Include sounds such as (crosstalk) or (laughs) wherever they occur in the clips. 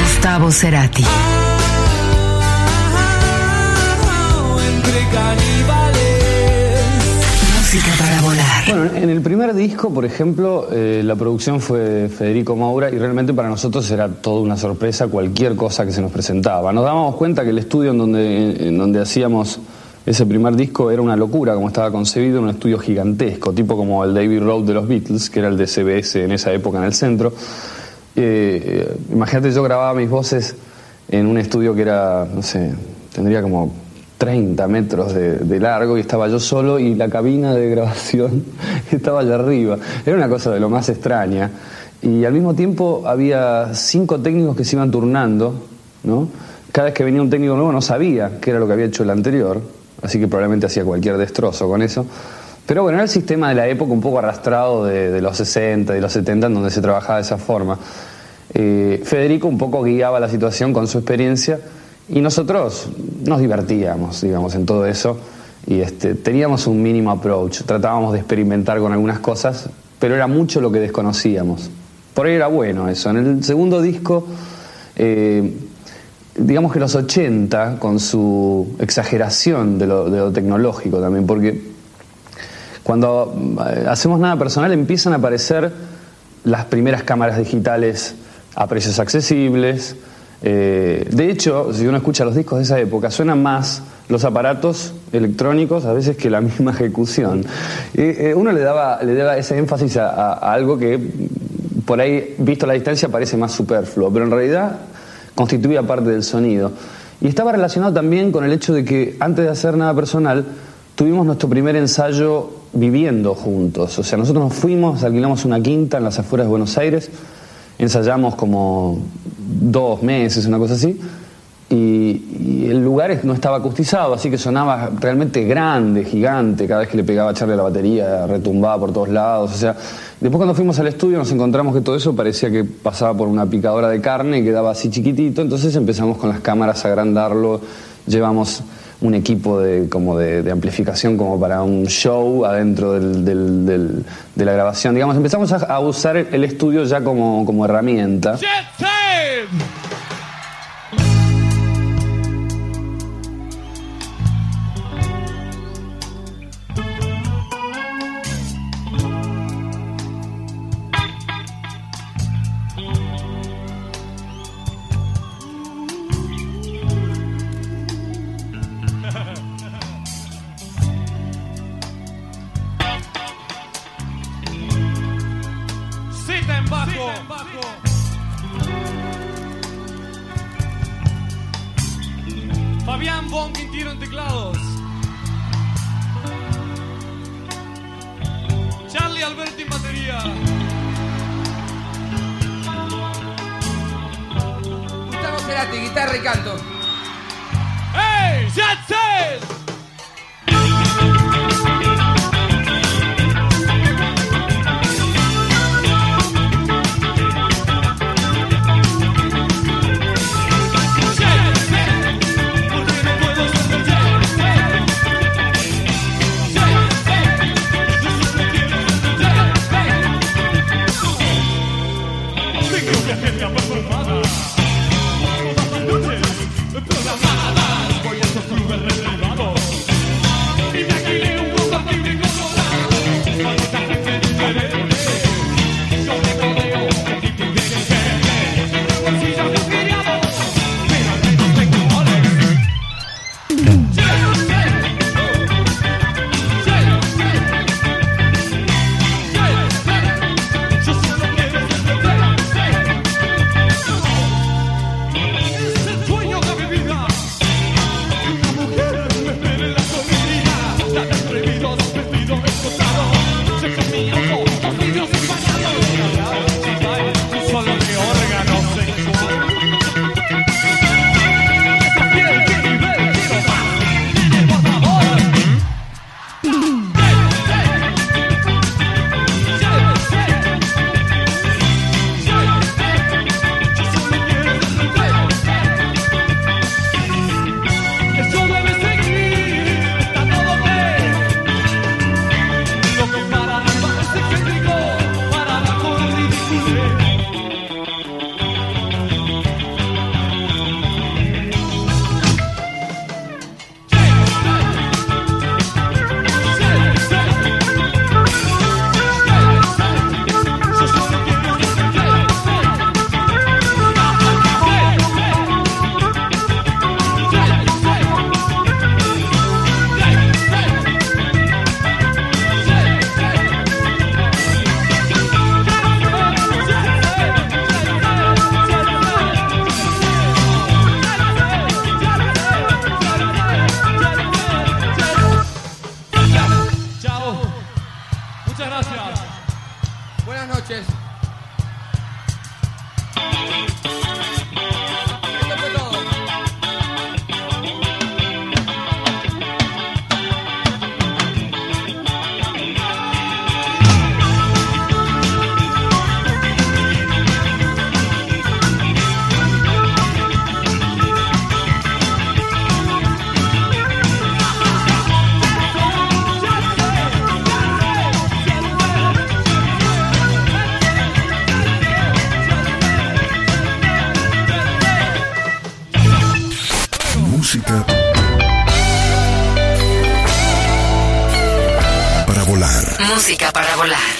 Gustavo Cerati. Música para volar. Bueno, en el primer disco, por ejemplo, eh, la producción fue Federico Maura y realmente para nosotros era toda una sorpresa cualquier cosa que se nos presentaba. Nos dábamos cuenta que el estudio en donde, en donde hacíamos ese primer disco era una locura como estaba concebido, un estudio gigantesco, tipo como el David Road de los Beatles, que era el de CBS en esa época en el centro. Eh, imagínate, yo grababa mis voces en un estudio que era, no sé, tendría como 30 metros de, de, largo y estaba yo solo y la cabina de grabación (laughs) estaba allá arriba. Era una cosa de lo más extraña. Y al mismo tiempo había cinco técnicos que se iban turnando, ¿no? Cada vez que venía un técnico nuevo no sabía qué era lo que había hecho el anterior, así que probablemente hacía cualquier destrozo con eso. Pero bueno, era el sistema de la época un poco arrastrado de, de los 60 y los 70 en donde se trabajaba de esa forma. Eh, Federico un poco guiaba la situación con su experiencia y nosotros nos divertíamos, digamos, en todo eso. Y este, teníamos un mínimo approach, tratábamos de experimentar con algunas cosas, pero era mucho lo que desconocíamos. Por ahí era bueno eso. En el segundo disco, eh, digamos que los 80, con su exageración de lo, tecnológico también, porque cuando eh, hacemos nada personal empiezan a aparecer las primeras cámaras digitales a precios accesibles. Eh, de hecho, si uno escucha los discos de esa época, suenan más los aparatos electrónicos a veces que la (laughs) misma ejecución. Eh, uno le daba, le daba ese énfasis a, a, algo que por ahí, visto a la distancia, parece más superfluo, pero en realidad constituía parte del sonido. Y estaba relacionado también con el hecho de que antes de hacer nada personal, tuvimos nuestro primer ensayo viviendo juntos. O sea, nosotros nos fuimos, alquilamos una quinta en las afueras de Buenos Aires, ensayamos como dos meses, una cosa así, y, el lugar no estaba acustizado, así que sonaba realmente grande, gigante, cada vez que le pegaba a echarle la batería, retumbaba por todos lados, o sea, después cuando fuimos al estudio nos encontramos que todo eso parecía que pasaba por una picadora de carne y quedaba así chiquitito, entonces empezamos con las cámaras a agrandarlo, llevamos un equipo de, como de, amplificación como para un show adentro del, de la grabación. Digamos, empezamos a, usar el estudio ya como, como herramienta. Fabián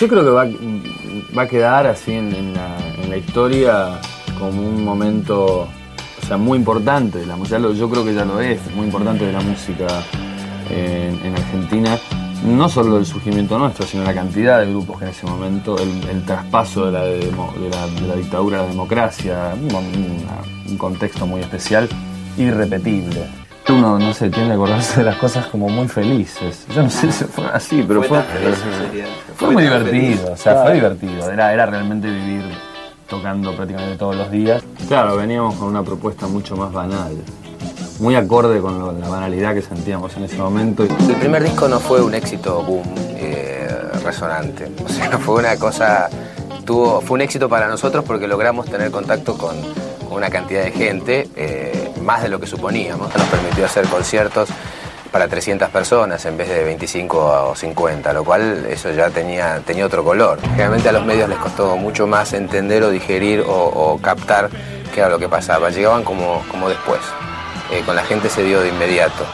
Yo creo que va, va a quedar así en, la, historia como un momento, o sea, muy importante de la música. Yo creo que ya lo es, muy importante de la música en, en Argentina. No solo el surgimiento nuestro, sino la cantidad de grupos que en ese momento, el, traspaso de la, de, de la dictadura a la democracia, un contexto muy especial, irrepetible. Uno, no sé, tiende a acordarse de las cosas como muy felices. Yo no sé si fue así, pero fue, fue muy divertido, o sea, fue divertido. Era, era realmente vivir tocando prácticamente todos los días. Claro, veníamos con una propuesta mucho más banal, muy acorde con lo- la banalidad que sentíamos en ese momento. El primer disco no fue un éxito boom eh, resonante. O sea, (laughs) fue una cosa. Tuvo, fue un éxito para nosotros porque logramos tener contacto con, con una cantidad de gente, eh, más de lo que suponíamos. Nos permitió hacer conciertos para 300 personas en vez de 25 o 50, lo cual eso ya tenía, tenía otro color. Generalmente a los medios les costó mucho más entender o digerir o, captar qué era lo que pasaba. Llegaban como, como después. Eh, con la gente se dio de inmediato.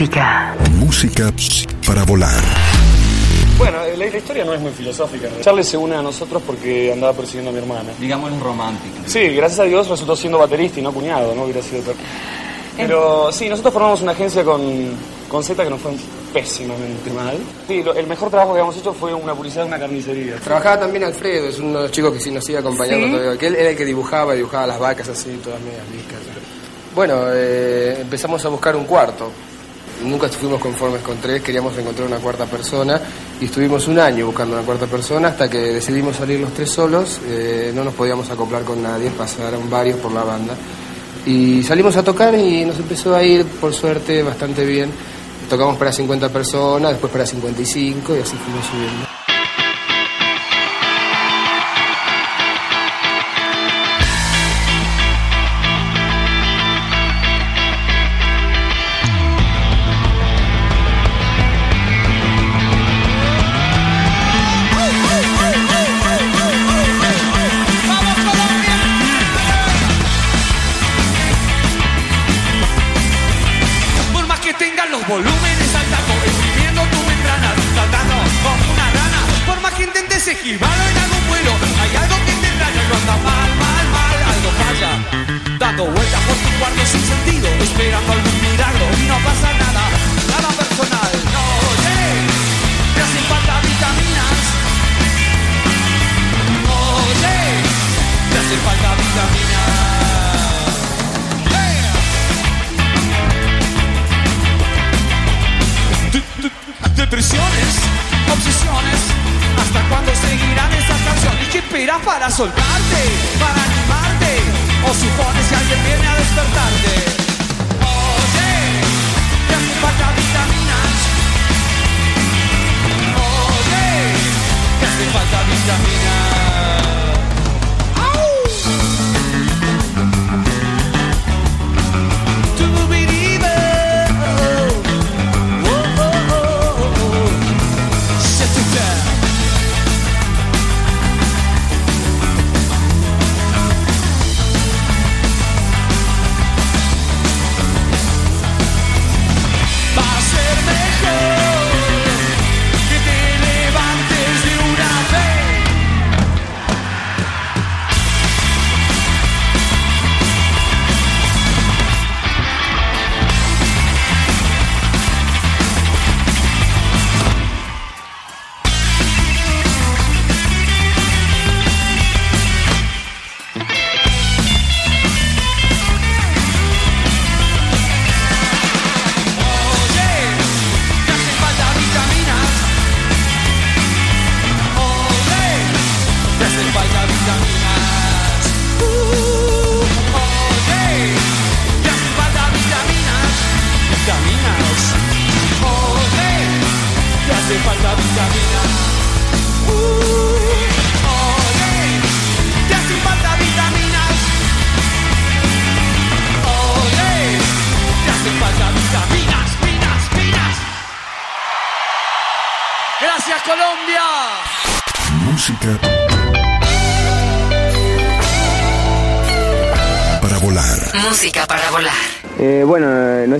Música. Música para volar. Bueno, la, la historia no es muy filosófica. Charlie se une a nosotros porque andaba persiguiendo a mi hermana. Digamos un romántico. Sí, gracias a Dios resultó siendo baterista y no cuñado, ¿no? Hubiera sido peor. Pero sí, nosotros formamos una agencia con, con Z que nos fue pésimamente mal. Sí, lo- el mejor trabajo que habíamos hecho fue una publicidad de una carnicería. Trabajaba también Alfredo, es uno de los chicos que sí nos sigue acompañando ¿Sí? todavía. Que él era el que dibujaba, dibujaba las vacas así, todas medias viscas. Bueno, eh, empezamos a buscar un cuarto. Nunca estuvimos conformes con tres, queríamos encontrar una cuarta persona y estuvimos un año buscando una cuarta persona hasta que decidimos salir los tres solos. eh, no nos podíamos acoplar con nadie, pasaron varios por la banda. Y salimos a tocar y nos empezó a ir, por suerte, bastante bien. Tocamos para 50 personas, después para 55 y así fuimos subiendo.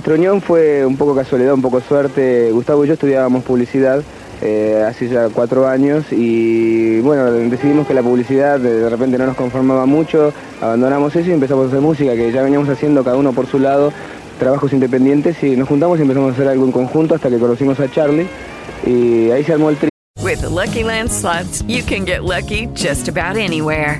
Nuestra unión fue un poco casualidad, un poco suerte. Gustavo y yo estudiábamos publicidad eh, hace ya cuatro años y bueno, decidimos que la publicidad de, repente no nos conformaba mucho, abandonamos eso y empezamos a hacer música, que ya veníamos haciendo cada uno por su lado, trabajos independientes y nos juntamos y empezamos a hacer algo en conjunto hasta que conocimos a Charlie y ahí se armó el tri. Lucky you can get lucky just about anywhere.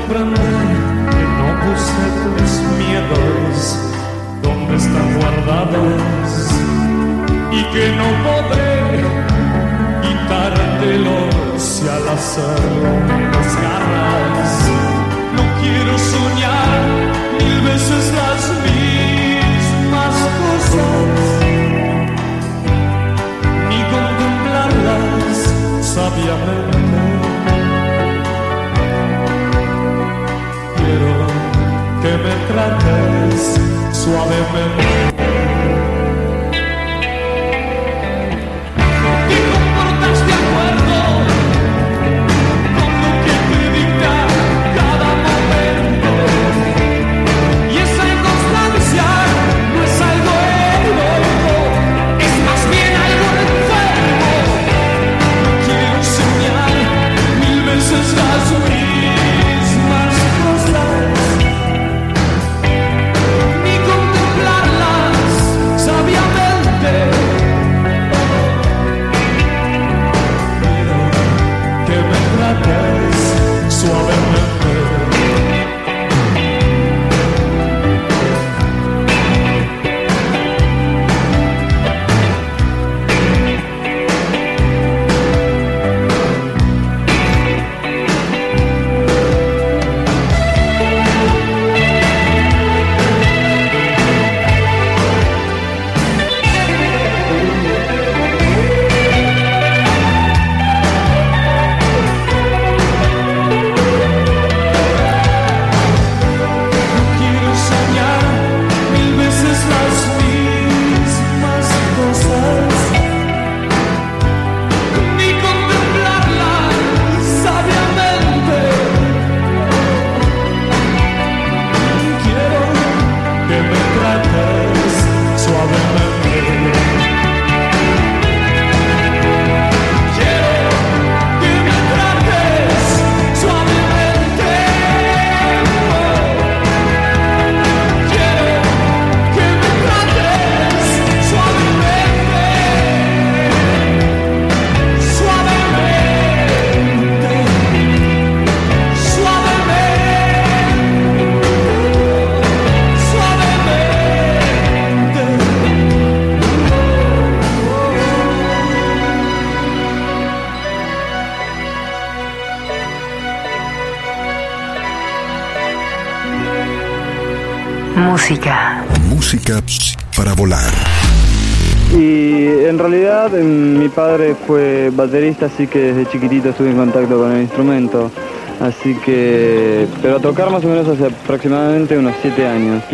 comprender que no puse tus miedos donde están guardados y que no podré quitártelos si al hacerlo me desgarras. No quiero soñar mil veces las mismas cosas, ni contemplarlas sabiamente. Que me trates suavemente. Música. Música para volar. Y en realidad em, mi padre fue baterista, así que desde chiquitito estuve en contacto con el instrumento. Así que, pero a tocar más o menos hace aproximadamente unos siete años.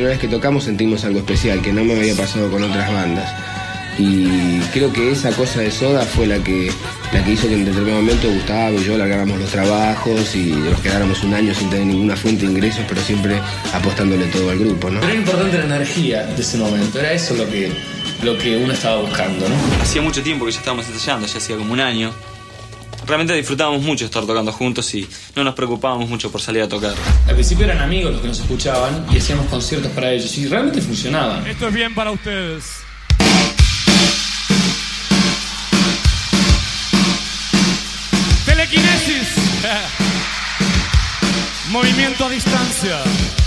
Primera vez que tocamos sentimos algo especial que no me había pasado con otras bandas. Y creo que esa cosa de soda fue la que, la que hizo que en determinado momento Gustavo y yo largáramos los trabajos y nos quedáramos un año sin tener ninguna fuente de ingresos, pero siempre apostándole todo al grupo, ¿no? Pero era importante la energía de ese momento, era eso lo que, lo que uno estaba buscando, ¿no? Hacía mucho tiempo que ya estábamos ensayando, ya hacía como un año. Realmente disfrutábamos mucho estar tocando juntos y no nos preocupábamos mucho por salir a tocar. Al principio eran amigos los que nos escuchaban y hacíamos conciertos para ellos y realmente funcionaban. Esto es bien para ustedes. Telequinesis. (laughs) Movimiento a distancia.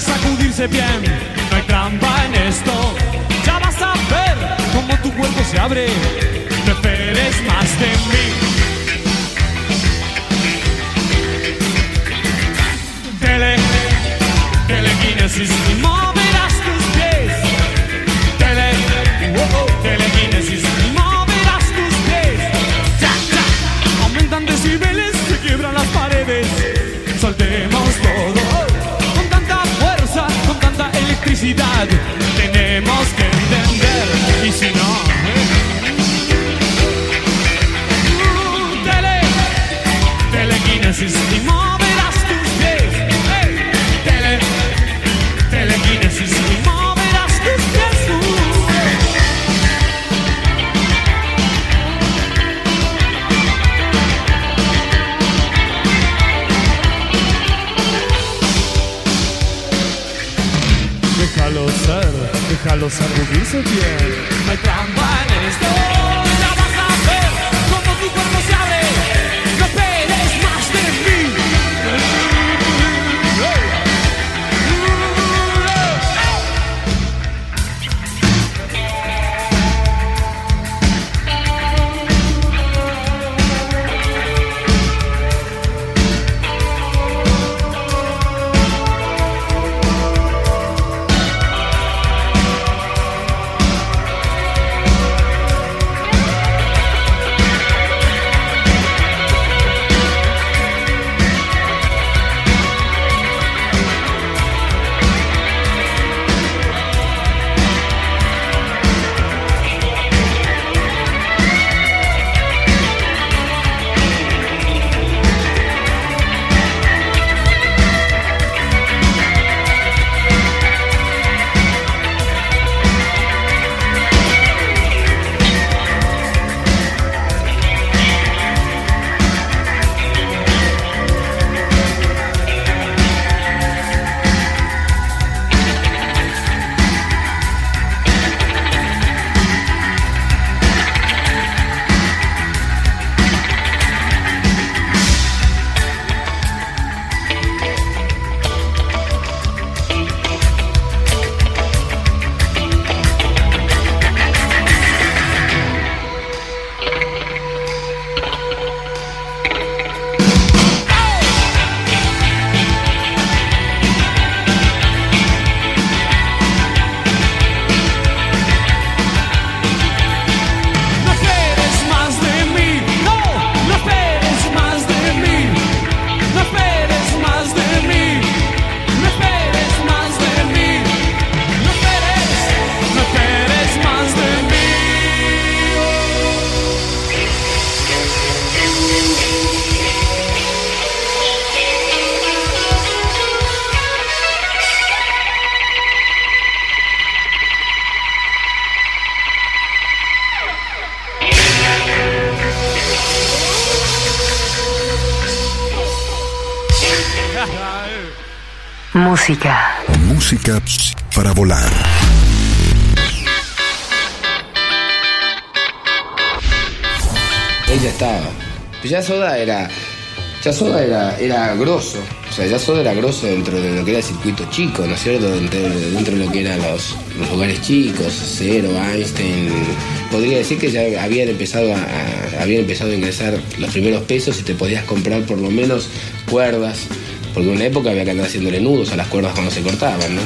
Sentirse bien, no hay trampa en esto. Ya vas a ver cómo tu cuerpo se abre. No esperes más de mí. Tele, telequinesis, electricidad. Tenemos que entender. Y si no. Déjalo sacudirse bien. Música. Música para volar. Ella estaba. Ya Soda era. Ya Soda era, era grosso. O sea, ya Soda era grosso dentro de lo que era el circuito chico, ¿no es cierto? Dentro, de- dentro de lo que eran los, los lugares chicos, Cero, Einstein. Podría decir que ya habían empezado a, a- habían empezado a ingresar los primeros pesos y te podías comprar por lo menos cuerdas. Porque en una época había que andar haciéndole nudos a las cuerdas cuando se cortaban, ¿no?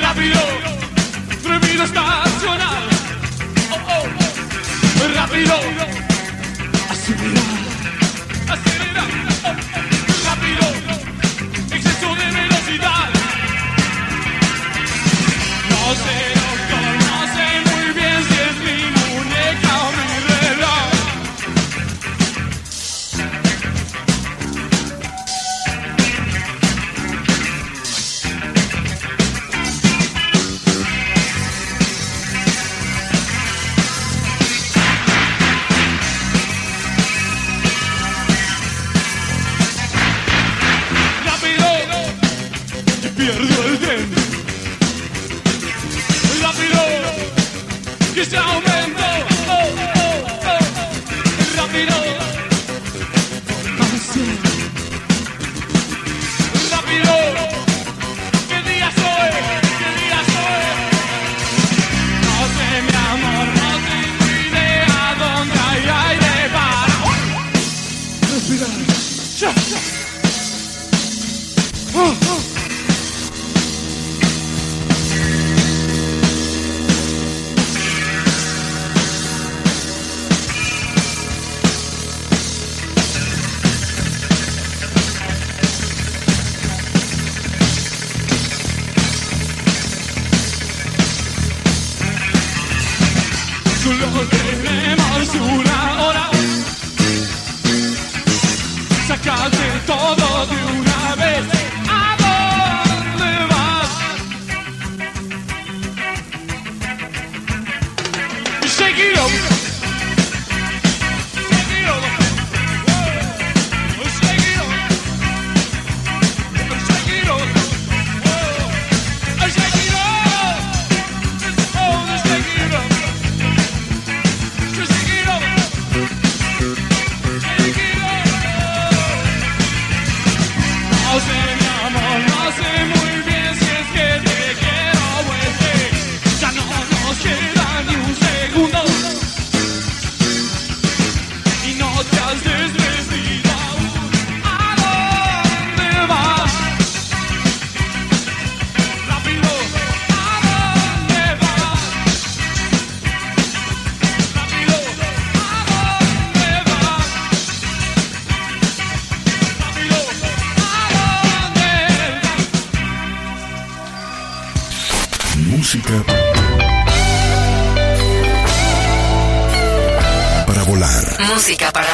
Rápido, Trevido estacional. Oh, oh, oh. Rápido, acelerar, acelerar.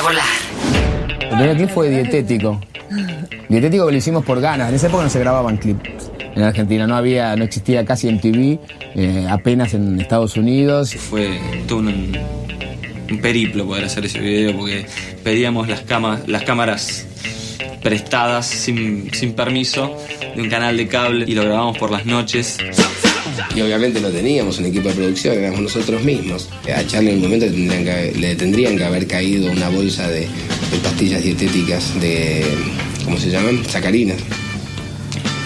Volar. El primer clip fue dietético. Dietético que lo hicimos por ganas. En esa época no se grababan clips en Argentina. No había, no existía casi MTV, eh, apenas en Estados Unidos. Fue todo un, un periplo poder hacer ese video porque pedíamos las, cama- las cámaras prestadas sin, sin permiso de un canal de cable y lo grabamos por las noches. Y obviamente no teníamos un equipo de producción, éramos nosotros mismos. A Charlie en un momento le tendrían que, haber caído una bolsa de, de pastillas dietéticas de. ¿Cómo se llaman? Sacarinas.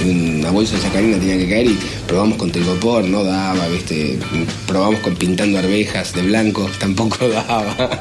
Una bolsa de sacarina tenía que caer y probamos con telgopor, no daba, ¿viste? Probamos con pintando arvejas de blanco, (laughs) tampoco daba.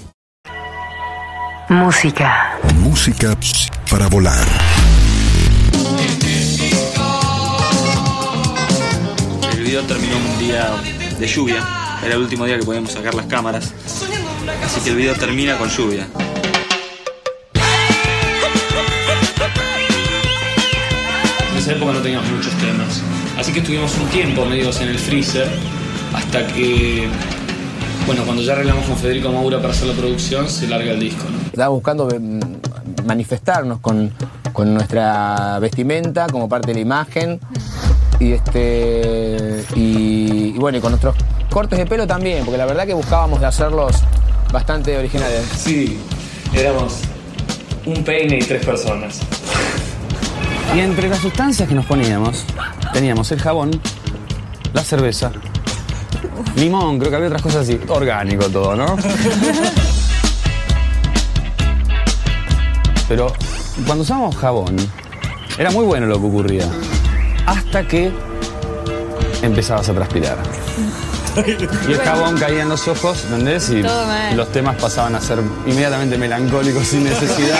Música. Música para volar. El video terminó un día de lluvia. Era el último día que podíamos sacar las cámaras. Así que el video termina con lluvia. En esa época no teníamos muchos temas. Así que estuvimos un tiempo medios en el freezer hasta que, bueno, cuando ya arreglamos con Federico Maura para hacer la producción, se larga el disco. ¿no? Estaba buscando mm, manifestarnos con, con nuestra vestimenta como parte de la imagen. Y este. Y, y bueno, y con nuestros cortes de pelo también, porque la verdad que buscábamos de hacerlos bastante originales. Sí, éramos un peine y tres personas. Y entre las sustancias que nos poníamos, teníamos el jabón, la cerveza, limón, creo que había otras cosas así. Orgánico todo, ¿no? (laughs) Pero cuando usábamos jabón, era muy bueno lo que ocurría. Hasta que empezabas a transpirar. (laughs) Y el jabón caía en los ojos, ¿entendés? Y Todo mal. los temas pasaban a ser inmediatamente melancólicos sin necesidad.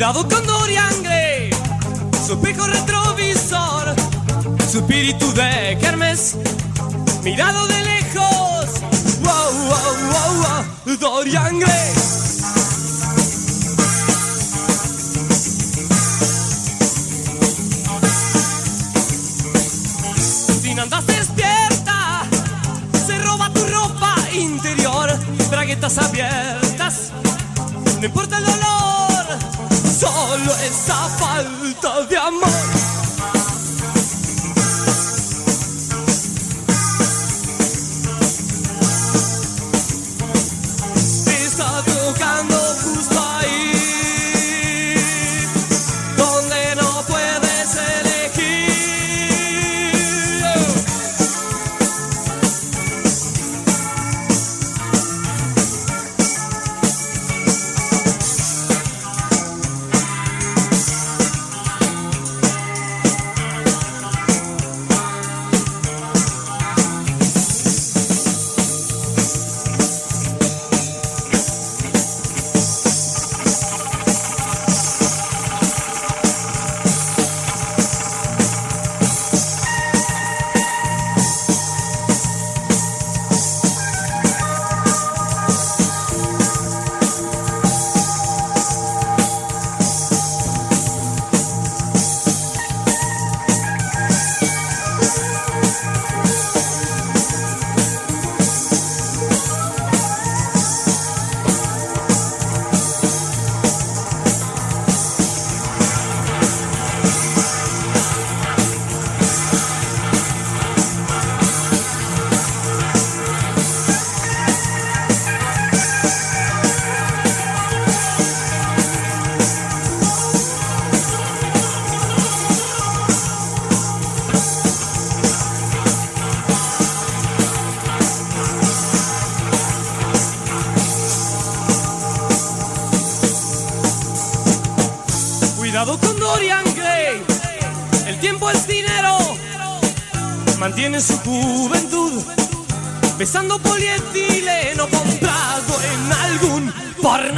Cuidado con Dorian Gray, su pico retrovisor, su espíritu de Kermes, mirado de lejos. Wow, wow, wow, wow, Dorian Gray. Sin andas despierta, se roba tu ropa interior, braguetas abiertas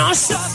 non-stop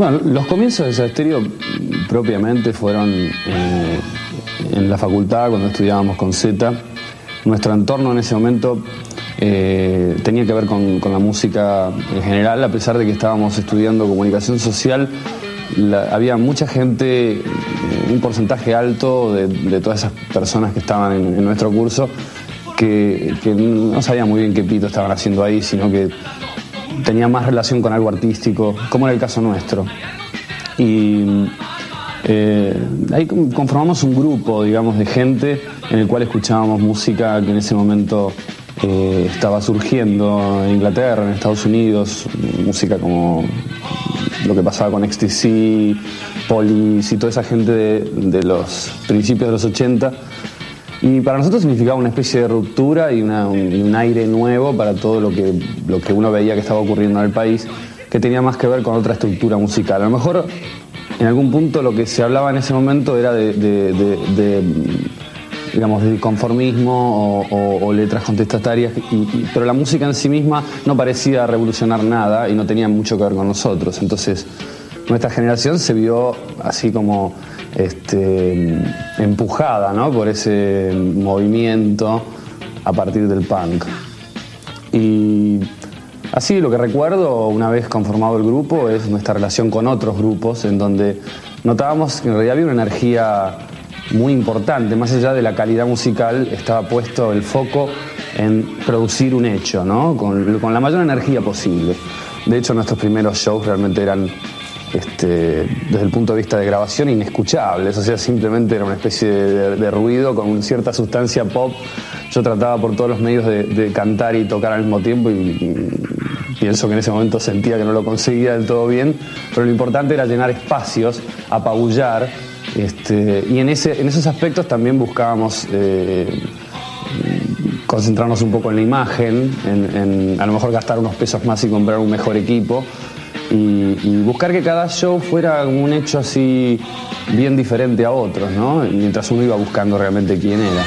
Bueno, los comienzos de mm, propiamente fueron eh, en la facultad cuando estudiábamos con Z. Nuestro entorno en ese momento eh, tenía que ver con, la música en general, a pesar de que estábamos estudiando comunicación social. había mucha gente, eh, un porcentaje alto de, todas esas personas que estaban en, nuestro curso, que, que no sabían muy bien qué pito estaban haciendo ahí, sino que tenía más relación con algo artístico, como era el caso nuestro. Y eh, ahí con- conformamos un grupo, digamos, de gente en el cual escuchábamos música que en ese momento eh, estaba surgiendo en Inglaterra, en Estados Unidos, música como lo que pasaba con XTC, Police y toda esa gente de los principios de los 80. Y para nosotros significaba una especie de ruptura y, un, aire nuevo para todo lo que, lo que uno veía que estaba ocurriendo en el país, que tenía más que ver con otra estructura musical. A lo mejor en algún punto lo que se hablaba en ese momento era de, de- digamos, de conformismo o, letras contestatarias, pero la música en sí misma no parecía revolucionar nada y no tenía mucho que ver con nosotros. Entonces, nuestra generación se vio así como este, empujada ¿no? por ese movimiento a partir del punk. Y así lo que recuerdo una vez conformado el grupo es nuestra relación con otros grupos en donde notábamos que en realidad había una energía muy importante, más allá de la calidad musical, estaba puesto el foco en producir un hecho, ¿no? con, con la mayor energía posible. De hecho, nuestros primeros shows realmente eran, este, desde el punto de vista de grabación, inescuchables, o sea, simplemente era una especie de, ruido con cierta sustancia pop. Yo trataba por todos los medios de, cantar y tocar al mismo tiempo y, pienso que en ese momento sentía que no lo conseguía del todo bien, pero lo importante era llenar espacios, apabullar Este, y en esos aspectos también buscábamos eh, concentrarnos un poco en la imagen, en, en a lo mejor gastar unos pesos más y comprar un mejor equipo. Y, buscar que cada show fuera un hecho así bien diferente a otros, ¿no? Mientras uno iba buscando realmente quién era.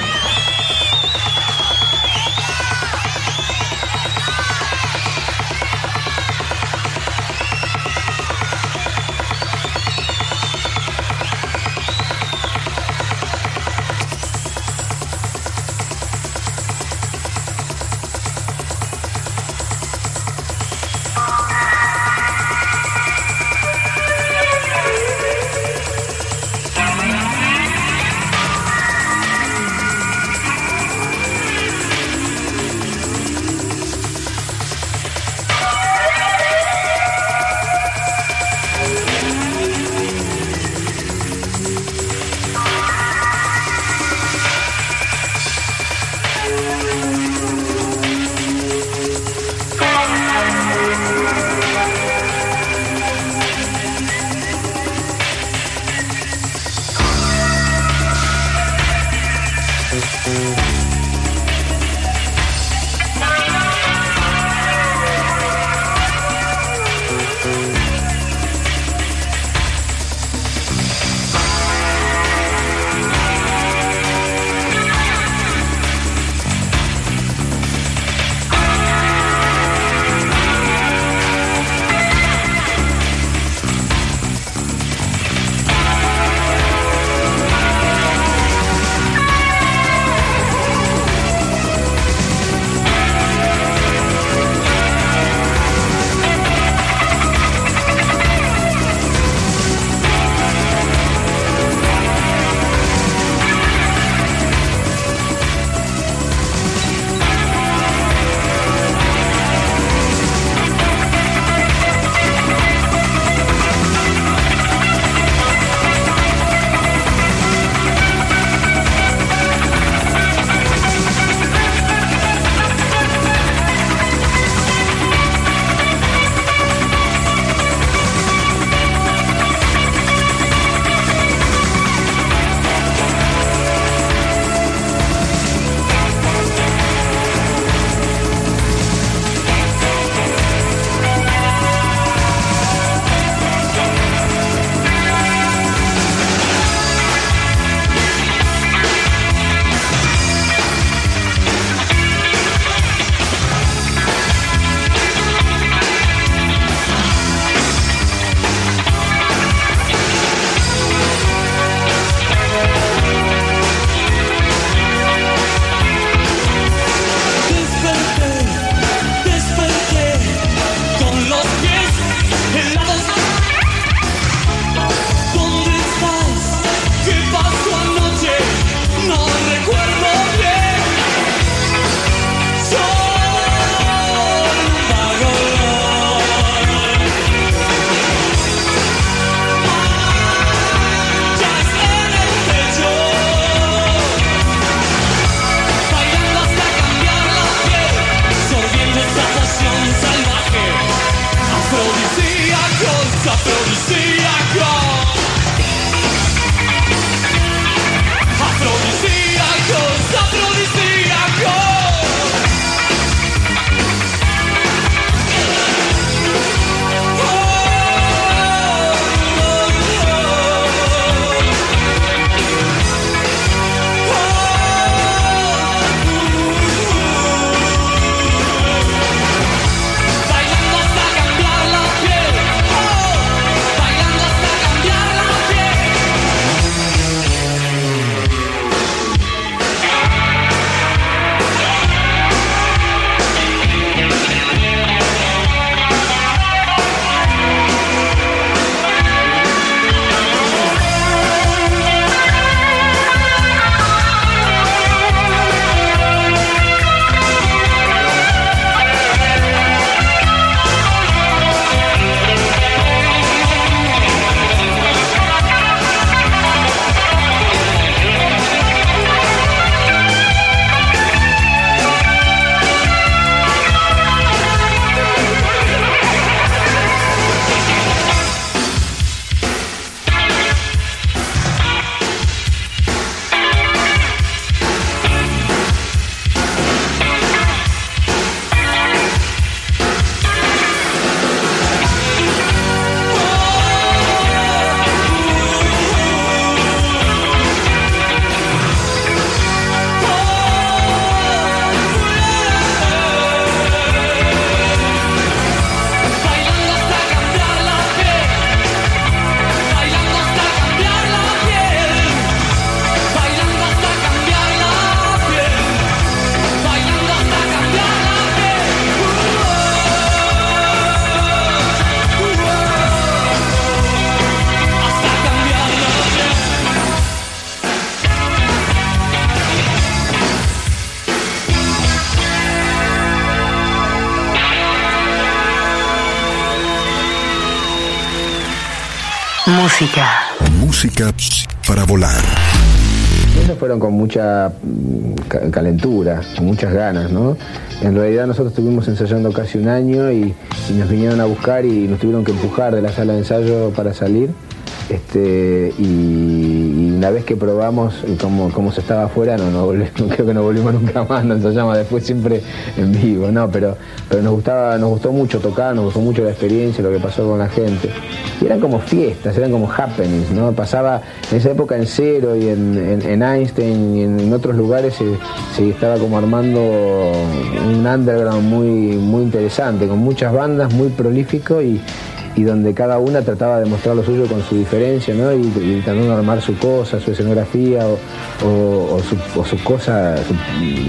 Calentura, con muchas ganas, ¿no? En realidad nosotros estuvimos ensayando casi un año y, nos vinieron a buscar y nos tuvieron que empujar de la sala de ensayo para salir. Este, y, una vez que probamos cómo, cómo se estaba afuera, no, no, no (laughs) creo que no volvimos nunca más, nos ensayamos después siempre en vivo, no, pero, pero nos gustaba, nos gustó mucho tocar, nos gustó mucho la experiencia, lo que pasó con la gente. Eran como fiestas, eran como happenings, ¿no? Pasaba en esa época en Cero y en, en- Einstein y en, otros lugares se, se estaba como armando un underground muy, muy interesante, con muchas bandas, muy prolífico y, y donde cada una trataba de mostrar lo suyo con su diferencia, ¿no? Y, y tratando de armar su cosa, su escenografía o, o- o su, cosa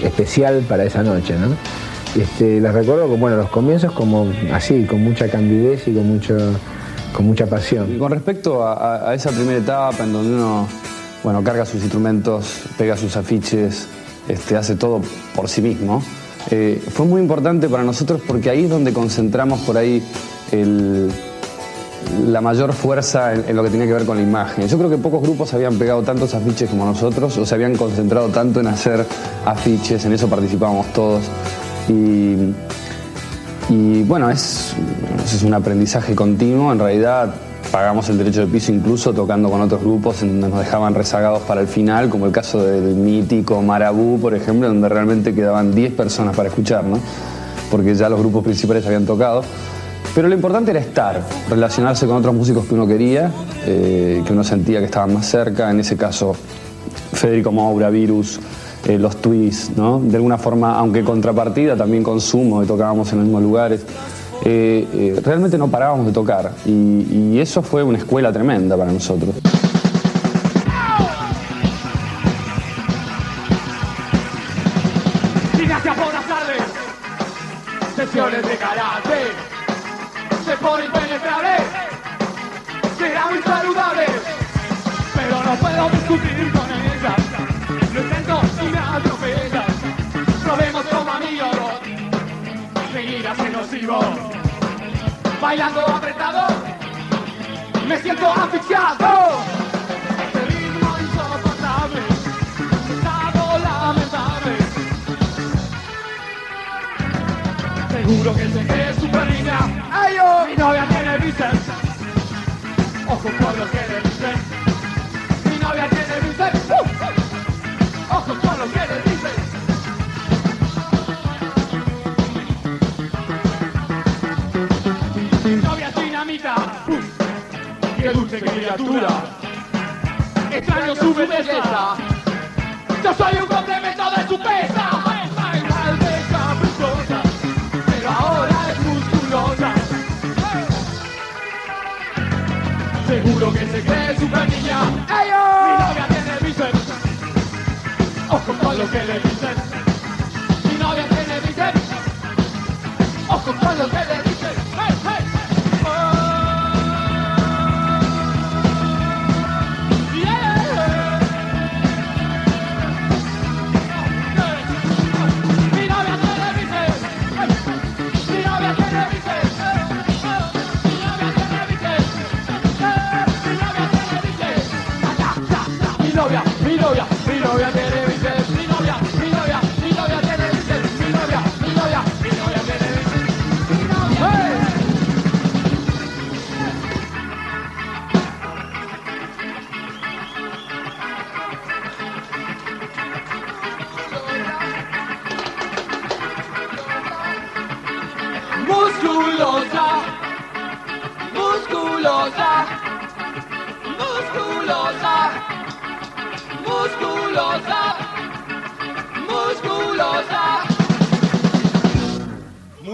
especial para esa noche, ¿no? Este, las recuerdo bueno, los comienzos como así, con mucha candidez y con mucho con mucha pasión. Y con respecto a, esa primera etapa en donde uno bueno, carga sus instrumentos, pega sus afiches, este, hace todo por sí mismo, eh, fue muy importante para nosotros porque ahí es donde concentramos por ahí la mayor fuerza en, en lo que tenía que ver con la imagen. Yo creo que pocos grupos habían pegado tantos afiches como nosotros, o se habían concentrado tanto en hacer afiches, en eso participábamos todos. Y, y bueno, es, es un aprendizaje continuo. En realidad pagamos el derecho de piso incluso tocando con otros grupos en donde nos dejaban rezagados para el final, como el caso del mítico Marabú, por ejemplo, donde realmente quedaban 10 personas para escuchar, ¿no? porque ya los grupos principales habían tocado. Pero lo importante era estar, relacionarse con otros músicos que uno quería, eh, que uno sentía que estaban más cerca, en ese caso Federico Moura, Virus, eh, los Twists, ¿no? De alguna forma, aunque contrapartida, también con Sumo, y tocábamos en los mismos lugares. eh, eh, realmente no parábamos de tocar y eso fue una escuela tremenda para nosotros. Bailando apretado, me siento asfixiado. Este ritmo insoportable, estado lamentable. Seguro que cree super niña. ¡Ay, oh! Mi novia tiene bíceps. Ojo con lo que le dulce criatura! Extraño su belleza. Yo soy un complemento de su pesa. Mal de caprichosa pero ahora es musculosa. Seguro que se cree super niña. Mi novia tiene bíceps. Ojo con lo que le dicen. Mi novia tiene bíceps. Ojo con lo que le dicen.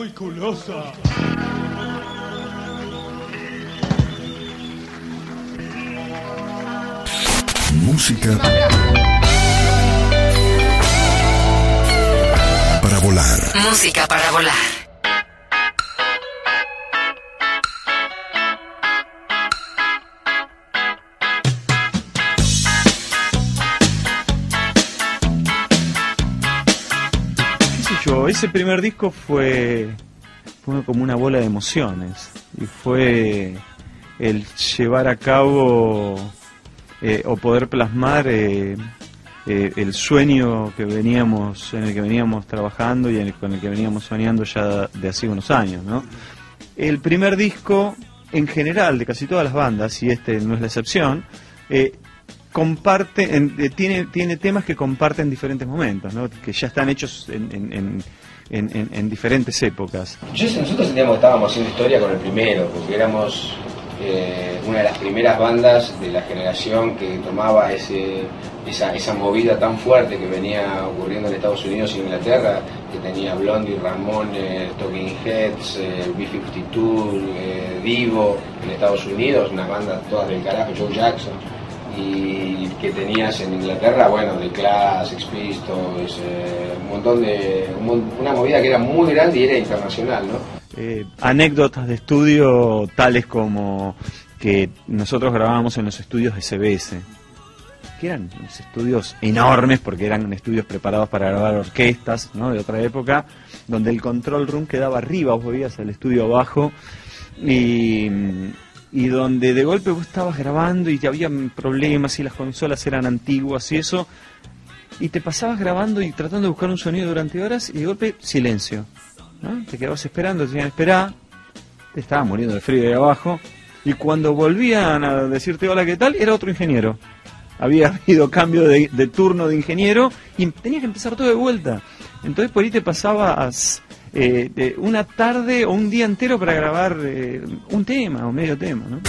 Muy culosa. Música para volar. Música para volar. Ese primer disco fue, fue como una bola de emociones y fue el llevar a cabo eh, o poder plasmar eh, eh, el sueño que veníamos, en el que veníamos trabajando y en el- con el que veníamos soñando ya de hace unos años, ¿no? El primer disco, en general, de casi todas las bandas, y este no es la excepción, comparte, en- tiene, tiene temas que comparten diferentes momentos, ¿no? que ya están hechos en, en- en- en- en- en diferentes épocas. Yo, nosotros sentíamos que estábamos haciendo historia con el primero, porque éramos eh, una de las primeras bandas de la generación que tomaba ese, esa, esa movida tan fuerte que venía ocurriendo en Estados Unidos y Inglaterra, que tenía Blondie, Ramones, Talking Heads, eh, B-52, eh, Divo en Estados Unidos, una banda todas del carajo, Joe Jackson y que tenías en Inglaterra, bueno, The Clash, Sex Pistols, eh, un montón de, una movida que era muy grande y era internacional, ¿no? Eh, anécdotas de estudio tales como que nosotros grabábamos en los estudios de CBS, que eran estudios enormes porque eran estudios preparados para grabar orquestas ¿no? de otra época, donde el control room quedaba arriba, vos veías el estudio abajo y, y donde de golpe vos estabas grabando y había problemas y las consolas eran antiguas y eso, y te pasabas grabando y tratando de buscar un sonido durante horas y de golpe silencio. Te quedabas esperando, te decían esperá, te estabas muriendo de frío ahí abajo, y cuando volvían a decirte hola, ¿qué tal? Era otro ingeniero. Había (laughs) habido cambio de, de turno de ingeniero y tenías que empezar todo de vuelta. Entonces por ahí te pasabas eh, de una tarde o un día entero para grabar eh, un tema o medio tema, ¿no?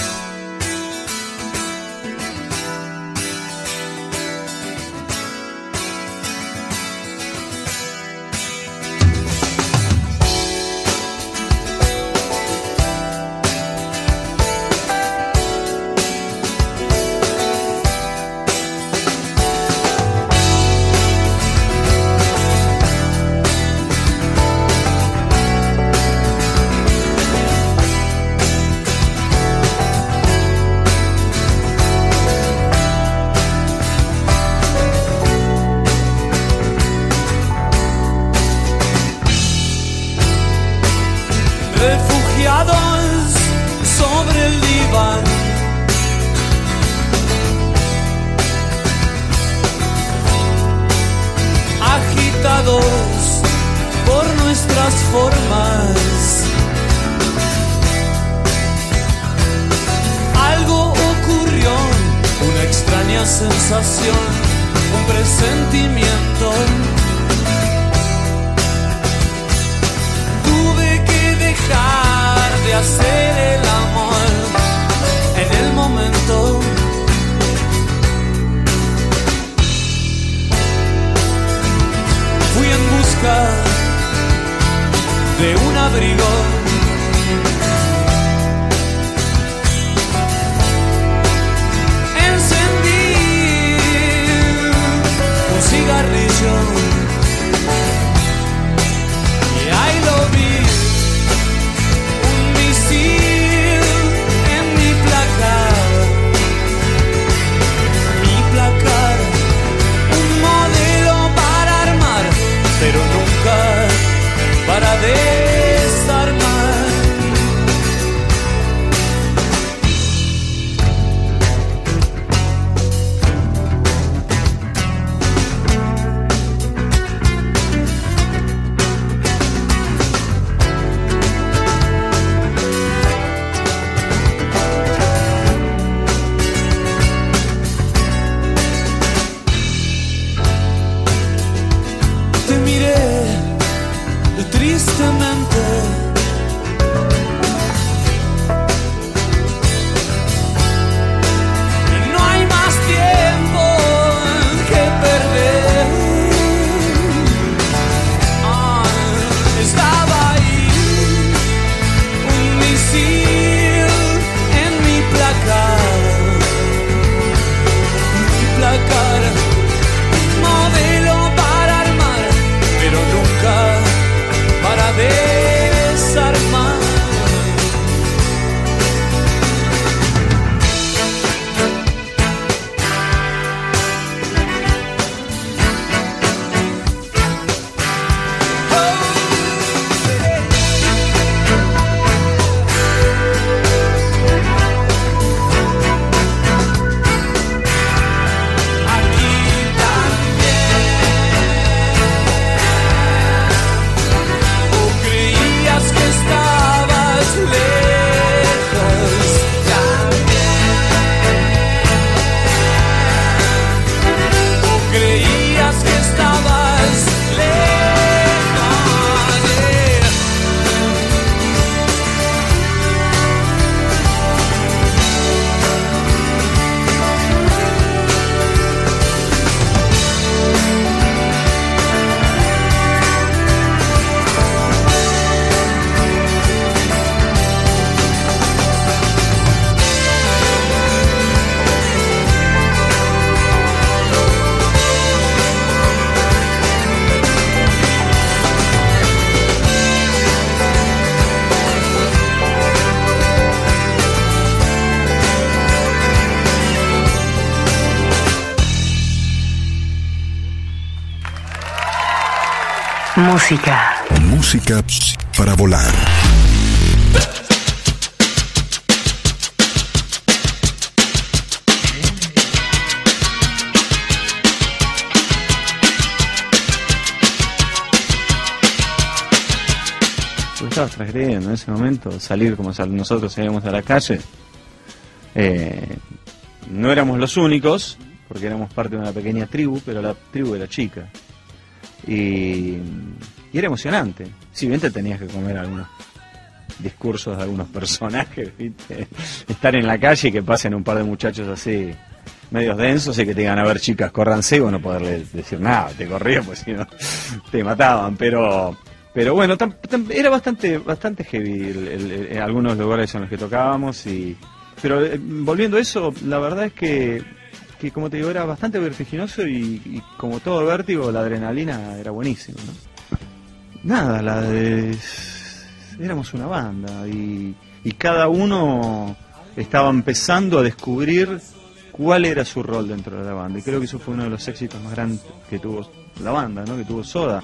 Música. Música para volar. Tú estabas transgrediendo en ese momento, salir como sal- nosotros salíamos a la calle. Eh, no éramos los únicos, porque éramos parte de una pequeña tribu, pero la tribu era chica. Y, y era emocionante. Si bien te tenías que comer algunos discursos de algunos (laughs) personajes, ¿viste? estar en la calle y que pasen un par de muchachos así medios densos y que te digan a ver chicas, córranse vos no poderle decir nada, te corrían pues si no te mataban, pero pero bueno, tam- tam- era bastante bastante heavy el- en algunos lugares en los que tocábamos y pero eh, volviendo a eso, la verdad es que que como te digo era bastante vertiginoso y, y como todo vértigo la adrenalina era buenísima, ¿no? Nada, la de éramos una banda y, y cada uno estaba empezando a descubrir cuál era su rol dentro de la banda. Y creo que eso fue uno de los éxitos más grandes que tuvo la banda, ¿no? que tuvo Soda,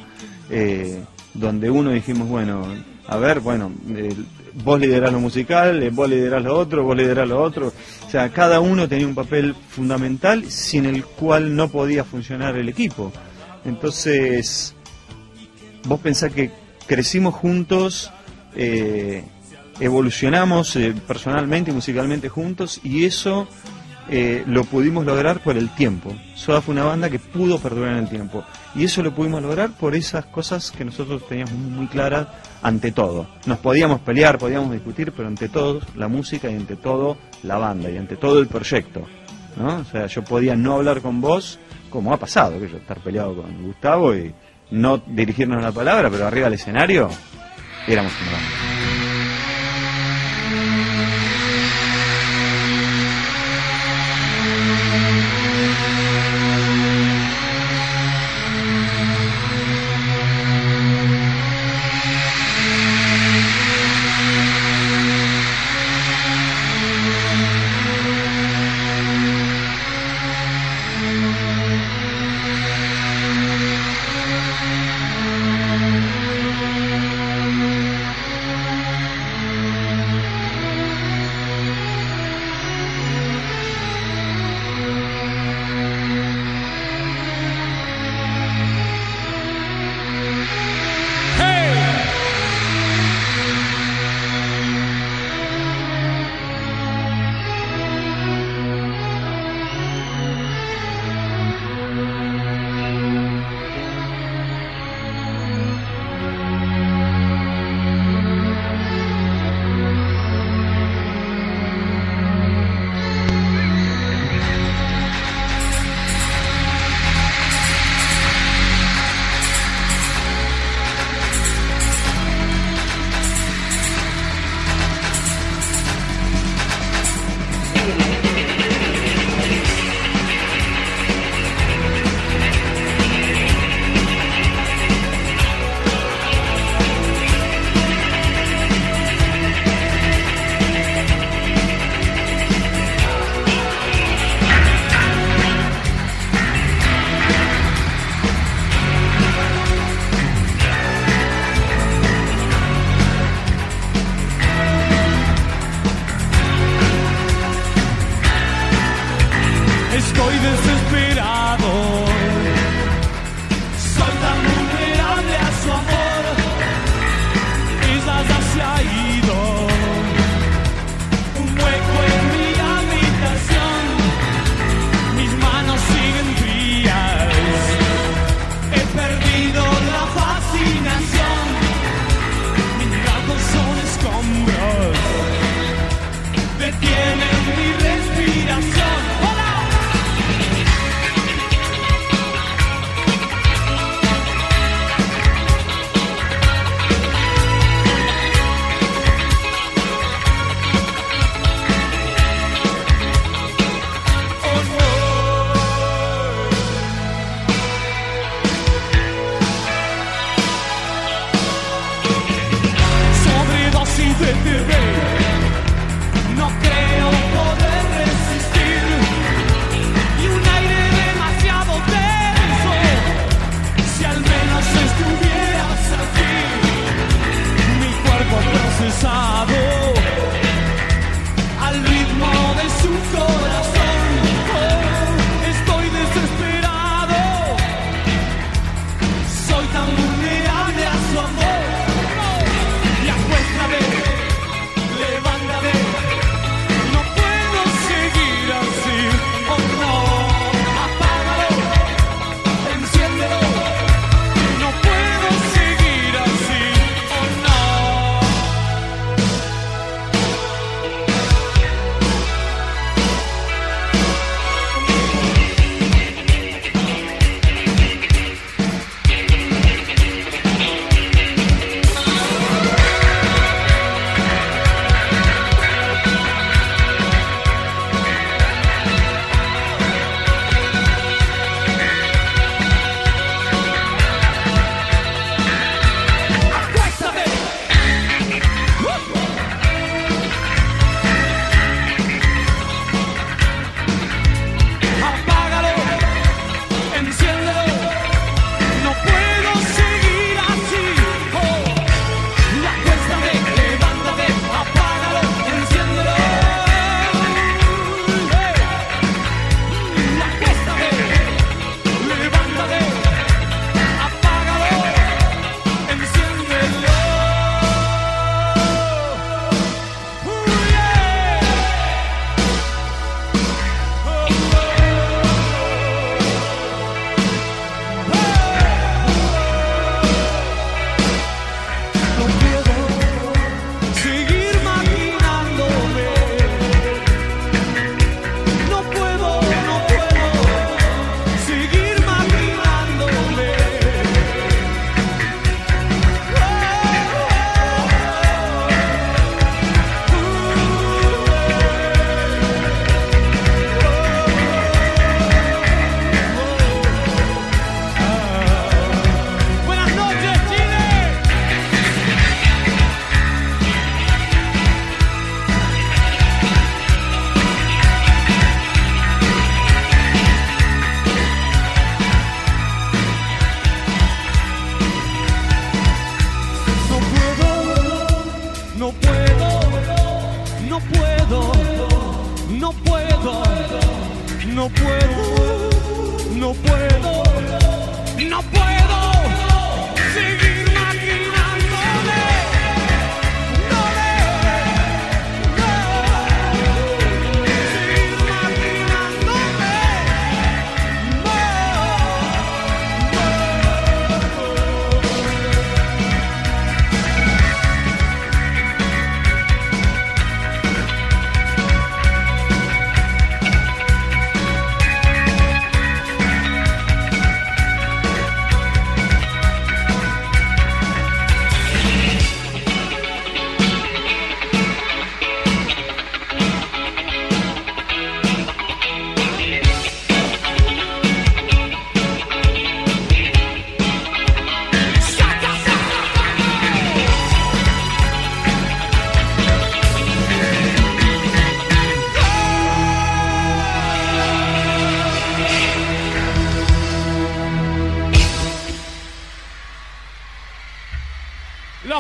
eh, donde uno dijimos, bueno, a ver, bueno, eh, vos liderás lo musical, eh, vos liderás lo otro, vos liderás lo otro. O sea, cada uno tenía un papel fundamental sin el cual no podía funcionar el equipo. Entonces, vos pensás que crecimos juntos, eh, evolucionamos eh, personalmente y musicalmente juntos y eso eh, lo pudimos lograr por el tiempo. Soda fue una banda que pudo perdurar en el tiempo y eso lo pudimos lograr por esas cosas que nosotros teníamos muy claras ante todo. Nos podíamos pelear, podíamos discutir, pero ante todo la música y ante todo la banda y ante todo el proyecto. ¿no? O sea, yo podía no hablar con vos, como ha pasado, que yo estar peleado con Gustavo y no dirigirnos la palabra, pero arriba del escenario éramos una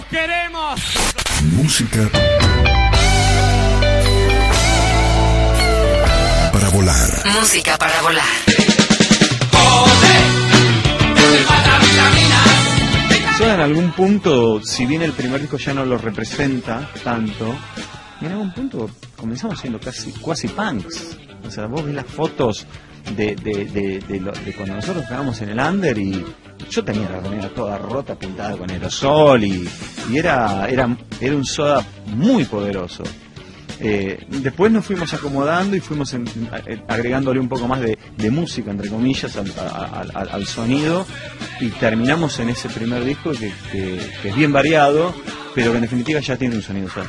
queremos! Música para volar. Música para volar. Soda en algún punto, si bien el primer disco ya no lo representa tanto, en algún punto comenzamos siendo casi cuasi punks. O sea, vos ves las fotos de, de, de, de lo- de cuando nosotros estábamos en el under y yo tenía la remera toda rota, pintada con aerosol y, era, era, era un soda muy poderoso. Eh, después nos fuimos acomodando y fuimos agregándole un poco más de, música, entre comillas, al, sonido y terminamos en ese primer disco que, que- es bien variado, pero que en definitiva ya tiene un sonido Soda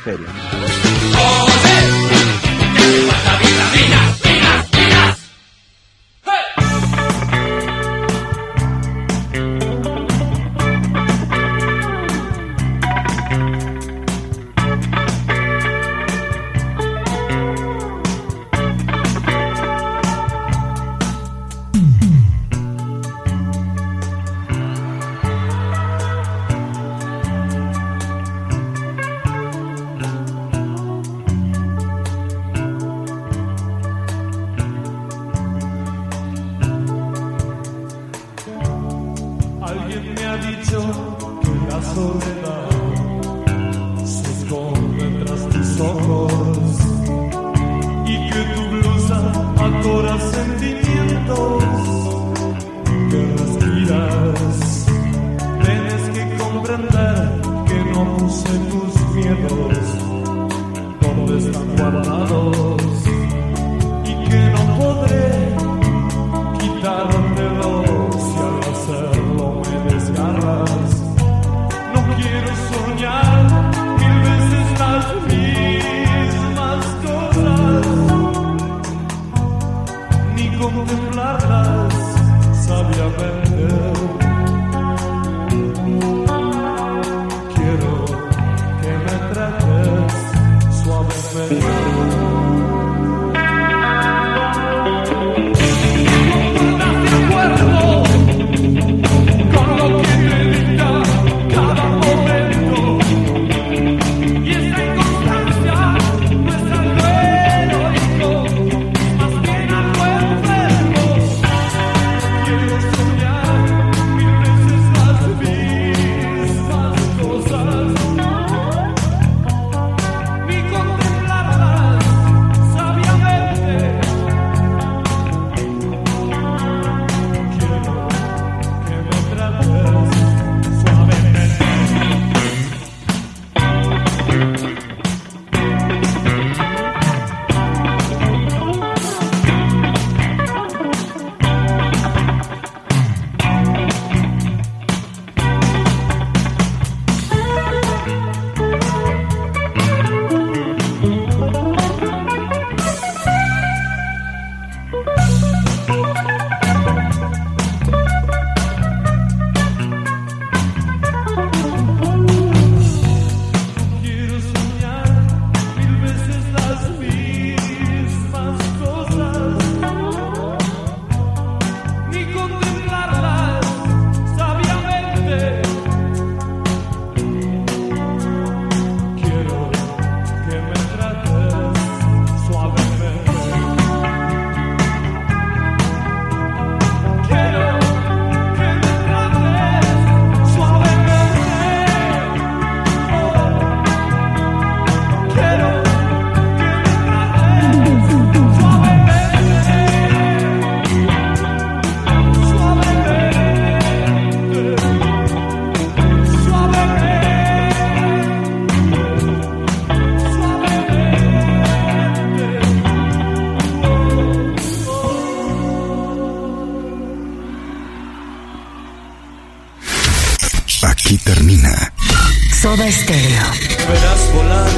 Soda Stereo. Verás volar.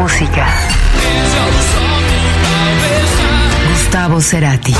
Música. Gustavo Cerati.